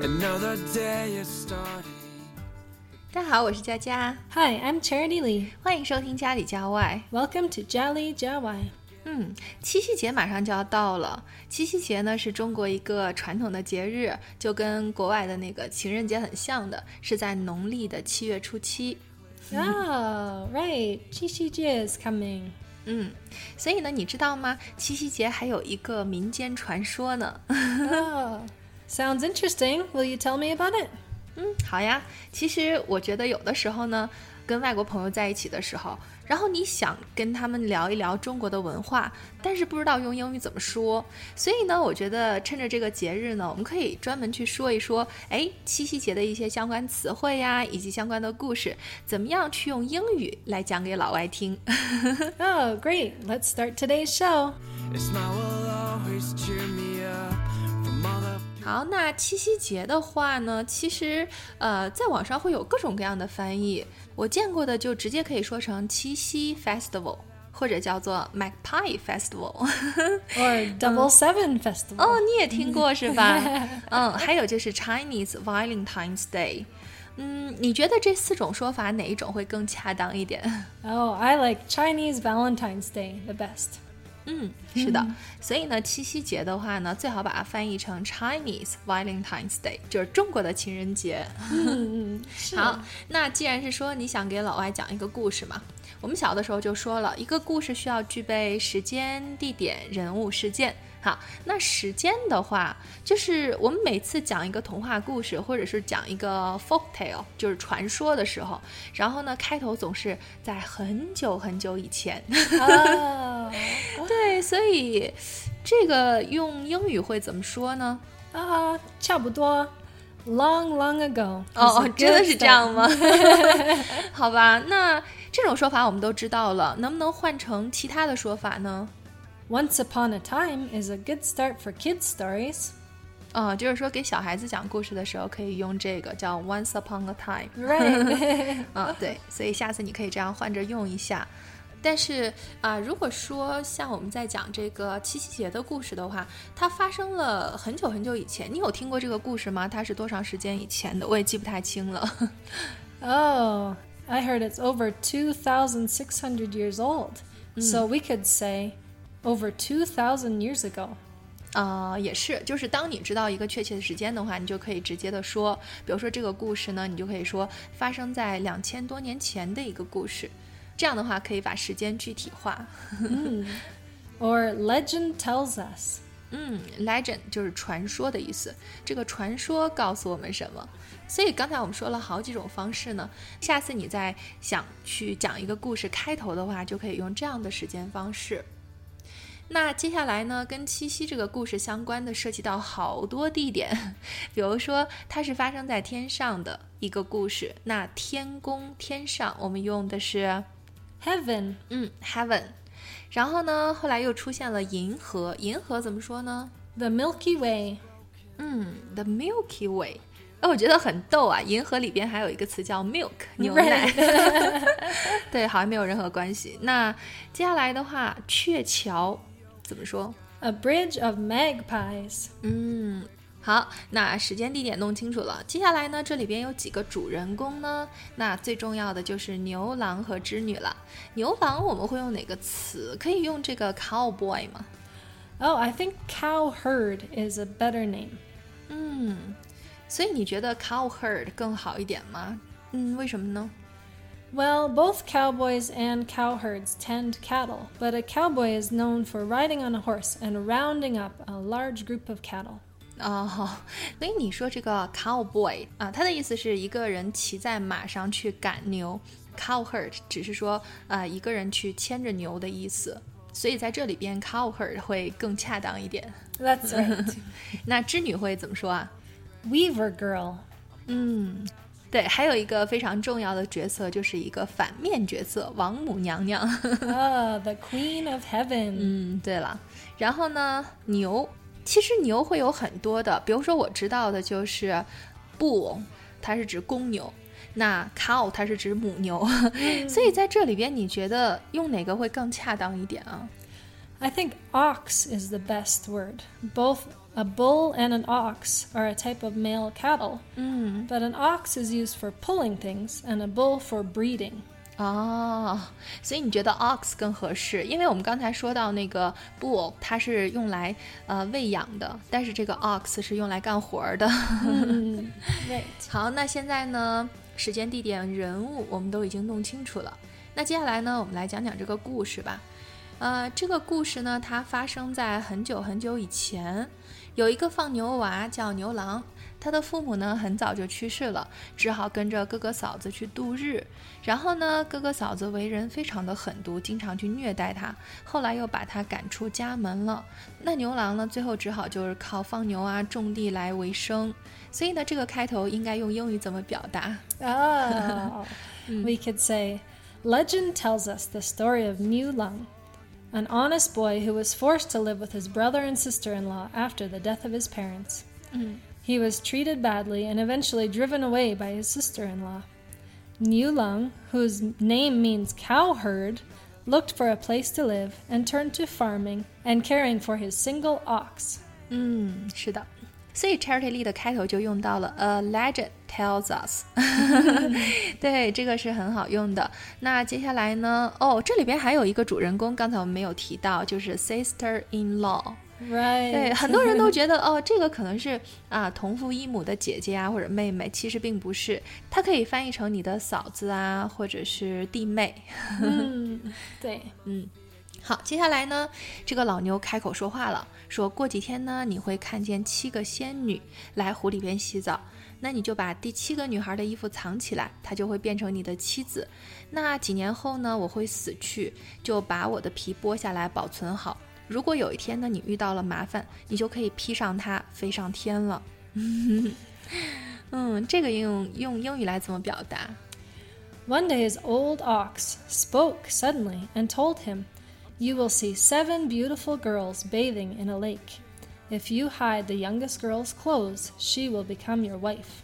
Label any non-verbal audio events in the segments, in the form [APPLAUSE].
大家好，我是佳佳，Hi, I'm Charity Lee. 欢迎收听家里家外。Welcome to Jolly Jawai. 嗯，七夕节马上就要到了。七夕节呢是中国一个传统的节日，就跟国外的那个情人节很像的，是在农历的七月初七。Oh, right. 七夕节 is coming. 嗯，所以呢，你知道吗？七夕节还有一个民间传说呢。Oh, [LAUGHS] sounds interesting. Will you tell me about it? 嗯，好呀。其实我觉得有的时候呢，跟外国朋友在一起的时候，然后你想跟他们聊一聊中国的文化，但是不知道用英语怎么说，所以呢，我觉得趁着这个节日呢，我们可以专门去说一说，哎，七夕节的一些相关词汇呀，以及相关的故事，怎么样去用英语来讲给老外听。 Oh, great. Let's start today's show. 好，那七夕节的话呢，其实呃，在网上会有各种各样的翻译。我见过的就直接可以说成七夕 festival，或者叫做 Magpie Festival。 [LAUGHS] Or Double Seven Festival. 哦，你也听过是吧？嗯，还有就是 [LAUGHS] Chinese Valentine's Day。嗯，你觉得这四种说法哪一种会更恰当一点？ Oh, I [LAUGHS] like Chinese Valentine's Day the best. 嗯，是的，所以呢，七夕节的话呢，最好把它翻译成 Chinese Valentine's Day，就是中国的情人节。好，那既然是说你想给老外讲一个故事嘛，我们小的时候就说了一个故事需要具备时间、地点、人物、事件。好，那时间的话，就是我们每次讲一个童话故事，或者是讲一个 folk tale，就是传说的时候，然后呢，开头总是在很久很久以前。Oh. [LAUGHS] 对，所以这个用英语会怎么说呢？Ah, 差不多. Long, long ago. 哦哦，真的是这样吗？[LAUGHS] 好吧，那这种说法我们都知道了，能不能换成其他的说法呢？Once upon a time is a good start for kids' stories. 哦，就是说给小孩子讲故事的时候可以用这个叫 Once upon a time。Right. 嗯，[LAUGHS] 对，所以下次你可以这样换着用一下。但是啊、如果说像我们在讲这个七夕节的故事的话，它发生了很久很久以前。你有听过这个故事吗？它是多长时间以前的？我也记不太清了。[LAUGHS] Oh, I heard it's over two thousand six hundred years old. So we could say over two thousand years ago. 呃，也是，就是当你知道一个确切的时间的话，你就可以直接的说，比如说这个故事呢，你就可以说发生在两千多年前的一个故事，这样的话可以把时间具体化。Or legend tells us. 嗯，legend 就是传说的意思，这个传说告诉我们什么？所以刚才我们说了好几种方式呢，下次你再想去讲一个故事开头的话，就可以用这样的时间方式。那接下来呢，跟七夕这个故事相关的涉及到好多地点，[LAUGHS] 比如说它是发生在天上的一个故事，那天宫天上我们用的是 Heaven. 嗯 heaven，然后呢后来又出现了银河，银河怎么说呢？The Milky Way. 嗯，The Milky Way。哎，我觉得很逗啊！银河里边还有一个词叫 milk 牛奶，[LAUGHS] 对，好像没有任何关系。那接下来的话，鹊桥怎么说？A bridge of magpies. 嗯，好，那时间地点弄清楚了。接下来呢，这里边有几个主人公呢？那最重要的就是牛郎和织女了。牛郎我们会用哪个词？可以用这个 cowboy 吗？ Oh, I think cowherd is a better name. 嗯，所以你觉得 cowherd 更好一点吗？嗯，为什么呢？ Well, both cowboys and cowherds tend cattle, but a cowboy is known for riding on a horse and rounding up a large group of cattle. 哦，[LAUGHS] 所以你说这个 cowboy 啊，它的意思是一个人骑在马上去赶牛，cowherd 只是说啊、一个人去牵着牛的意思，所以在这里边 cowherd 会更恰当一点。That's right. [LAUGHS] 那织女会怎么说啊？Weaver girl. 嗯，对，还有一个非常重要的角色，就是一个反面角色王母娘娘。Ah, [LAUGHS] the queen of heaven. 嗯，对了，然后呢，牛，其实牛会有很多的，比如说我知道的就是 bull，它是指公牛，那 cow 它是指母牛，所以在这里边，你觉得用哪个会更恰当一点啊？ I [LAUGHS] think ox is the best word. Both A bull and an ox are a type of male cattle, but an ox is used for pulling things and a bull for breeding. 哦，所以你觉得 ox 更合适？因为我们刚才说到那个 bull，它是用来呃喂养的，但是这个 ox 是用来干活儿的。[LAUGHS] 好，那现在呢，时间、地点、人物我们都已经弄清楚了。那接下来呢，我们来讲讲这个故事吧。呃，这个故事呢，它发生在很久很久以前，有一个放牛娃叫牛郎，他的父母呢很早就去世了，只好跟着哥哥嫂子去度日。然后呢，哥哥嫂子为人非常的狠毒，经常去虐待他，后来又把他赶出家门了。那牛郎呢，最后只好就是靠放牛啊、种地来为生。所以呢，这个开头应该用英语怎么表达？ Oh, we could say, legend tells us the story of Mu Lung, an honest boy who was forced to live with his brother and sister in law after the death of his parents. He was treated badly and eventually driven away by his sister in law. Niu Lung, whose name means cowherd, looked for a place to live and turned to farming and caring for his single ox. 嗯，是的。所以 Charity Lee 的开头就用到了 A legend tells us，对，这个是很好用的。那接下来呢？哦，这里边还有一个主人公，刚才我们没有提到，就是 sister [LAUGHS] in law。 Right. 对，很多人都觉得哦，这个可能是啊同父异母的姐姐啊或者妹妹，其实并不是，它可以翻译成你的嫂子啊，或者是弟妹。对。嗯好，接下来呢，这个老牛开口说话了，说过几天呢，你会看见七个仙女来湖里边洗澡，那你就把第七个女孩的衣服藏起来，她就会变成你的妻子。那几年后呢，我会死去，就把我的皮剥下来保存好。如果有一天呢，你遇到了麻烦，你就可以披上它飞上天了。嗯，这个用用英语来怎么表达？ One [LAUGHS] day his old ox spoke suddenly and told him, You will see seven beautiful girls bathing in a lake. If you hide the youngest girl's clothes, she will become your wife.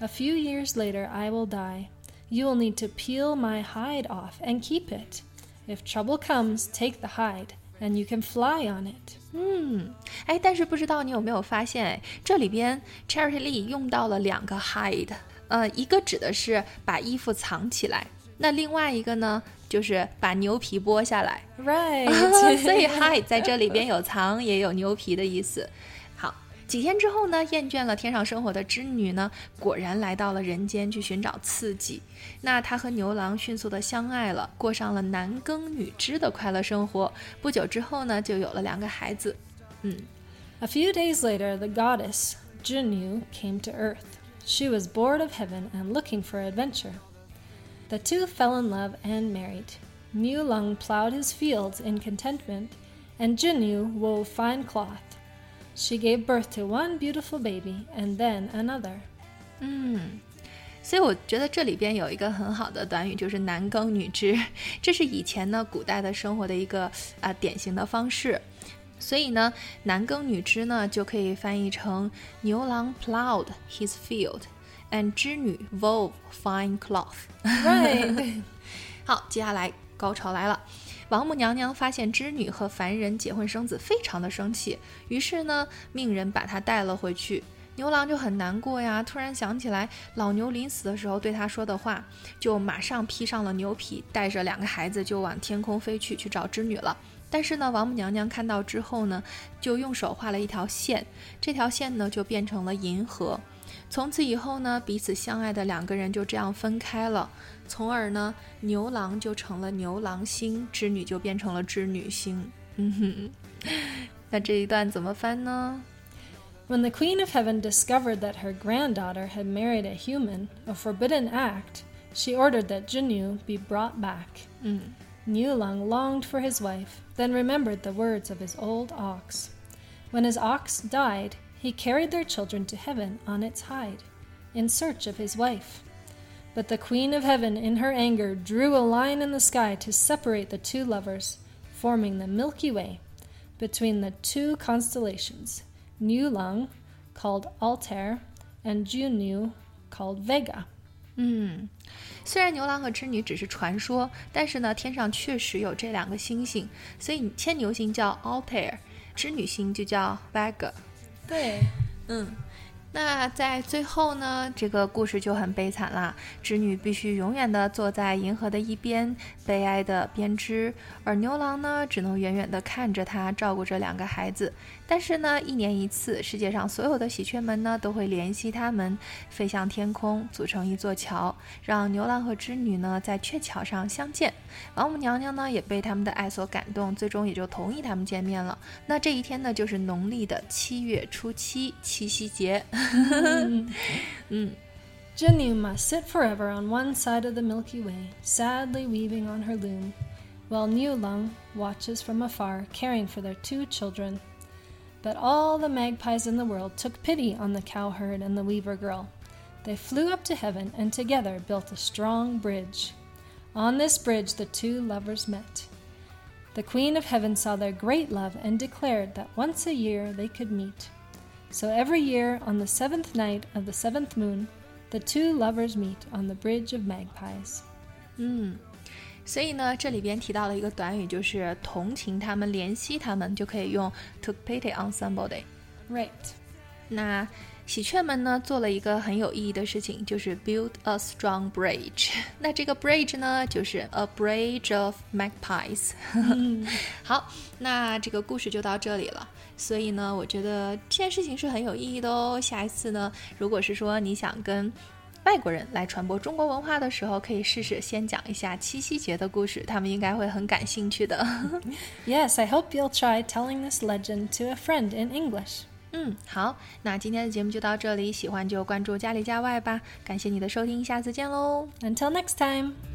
A few years later, I will die. You will need to peel my hide off and keep it. If trouble comes, take the hide, And you can fly on it. 嗯，哎，但是不知道你有没有发现，哎，这里边 Charity Lee 用到了两个 hide，呃，一个指的是把衣服藏起来，那另外一个呢，就是把牛皮剥下来。Right. [LAUGHS] 所以 [LAUGHS] hide 在这里边有藏也有牛皮的意思。好，几天之后呢，厌倦了天上生活的织女呢，果然来到了人间去寻找刺激。那她和牛郎迅速的相爱了，过上了男耕女织的快乐生活。不久之后呢，就有了两个孩子。 A few days later, the goddess Junyu came to earth. She was bored of heaven and looking for adventure. The two fell in love and married. Mu Lung plowed his fields in contentment, and Junyu wove fine cloth. She gave birth to one beautiful baby and then another. 所以我觉得这里边有一个很好的短语，就是男耕女织，这是以前呢古代的生活的一个啊、典型的方式。所以呢，男耕女织呢就可以翻译成牛郎 plowed his field，and 织女 wove fine cloth。 Right. 好，[LAUGHS] 接下来高潮来了。 王母娘娘发现织女和凡人结婚生子，非常的生气，于是呢，命人把她带了回去。牛郎就很难过呀，突然想起来老牛临死的时候对他说的话，就马上披上了牛皮，带着两个孩子就往天空飞去，去找织女了。但是呢，王母娘娘看到之后呢，就用手画了一条线，这条线呢就变成了银河。从此以后呢，彼此相爱的两个人就这样分开了。从而呢，牛郎就成了牛郎星，织女就变成了织女星。嗯哼，那这一段怎么翻呢？ When the Queen of Heaven discovered that her granddaughter had married a human, a forbidden act, she ordered that Jinyu be brought back. Niu Lung longed for his wife, then remembered the words of his old ox. When his ox died, he carried their children to heaven on its hide, in search of his wife. But the Queen of Heaven, in her anger, drew a line in the sky to separate the two lovers, forming the Milky Way between the two constellations, Niu Lung, called Altair, and Junyu, called Vega. 嗯，虽然牛郎和织女只是传说，但是呢，天上确实有这两个星星，所以牵牛星叫 Altair，织女星就叫 Vega。 对，嗯。那在最后呢，这个故事就很悲惨啦。织女必须永远的坐在银河的一边，悲哀的编织，而牛郎呢，只能远远的看着她，照顾着两个孩子。但是呢，一年一次，世界上所有的喜鹊们呢，都会联系他们，飞向天空，组成一座桥，让牛郎和织女呢，在鹊桥上相见。王母娘娘呢，也被他们的爱所感动，最终也就同意他们见面了。那这一天呢，就是农历的七月初七，七夕节。mm. Jinyu must sit forever on one side of the Milky Way, sadly weaving on her loom, while Niulung watches from afar, caring for their two children. But all the magpies in the world took pity on the cowherd and the weaver girl. They flew up to heaven and together built a strong bridge. On this bridge the two lovers met. The Queen of Heaven saw their great love and declared that once a year they could meet. So every year, on the seventh night of the seventh moon, the two lovers meet on the bridge of magpies. 嗯，所以呢，这里边提到了一个短语，就是同情他们、怜惜他们，就可以用 took pity on somebody。Right。那喜鹊们呢做了一个很有意义的事情，就是 build a strong bridge。[LAUGHS] 那这个 bridge 呢，就是 a bridge of magpies。[LAUGHS] 好，那这个故事就到这里了。所以呢，我觉得这件事情是很有意义的哦。下一次呢，如果是说你想跟外国人来传播中国文化的时候，可以试试先讲一下七夕节的故事，他们应该会很感兴趣的。[LAUGHS] Yes, I hope you'll try telling this legend to a friend in English. 嗯，好，那今天的节目就到这里，喜欢就关注家里家外吧。感谢你的收听，下次见喽，Until next time。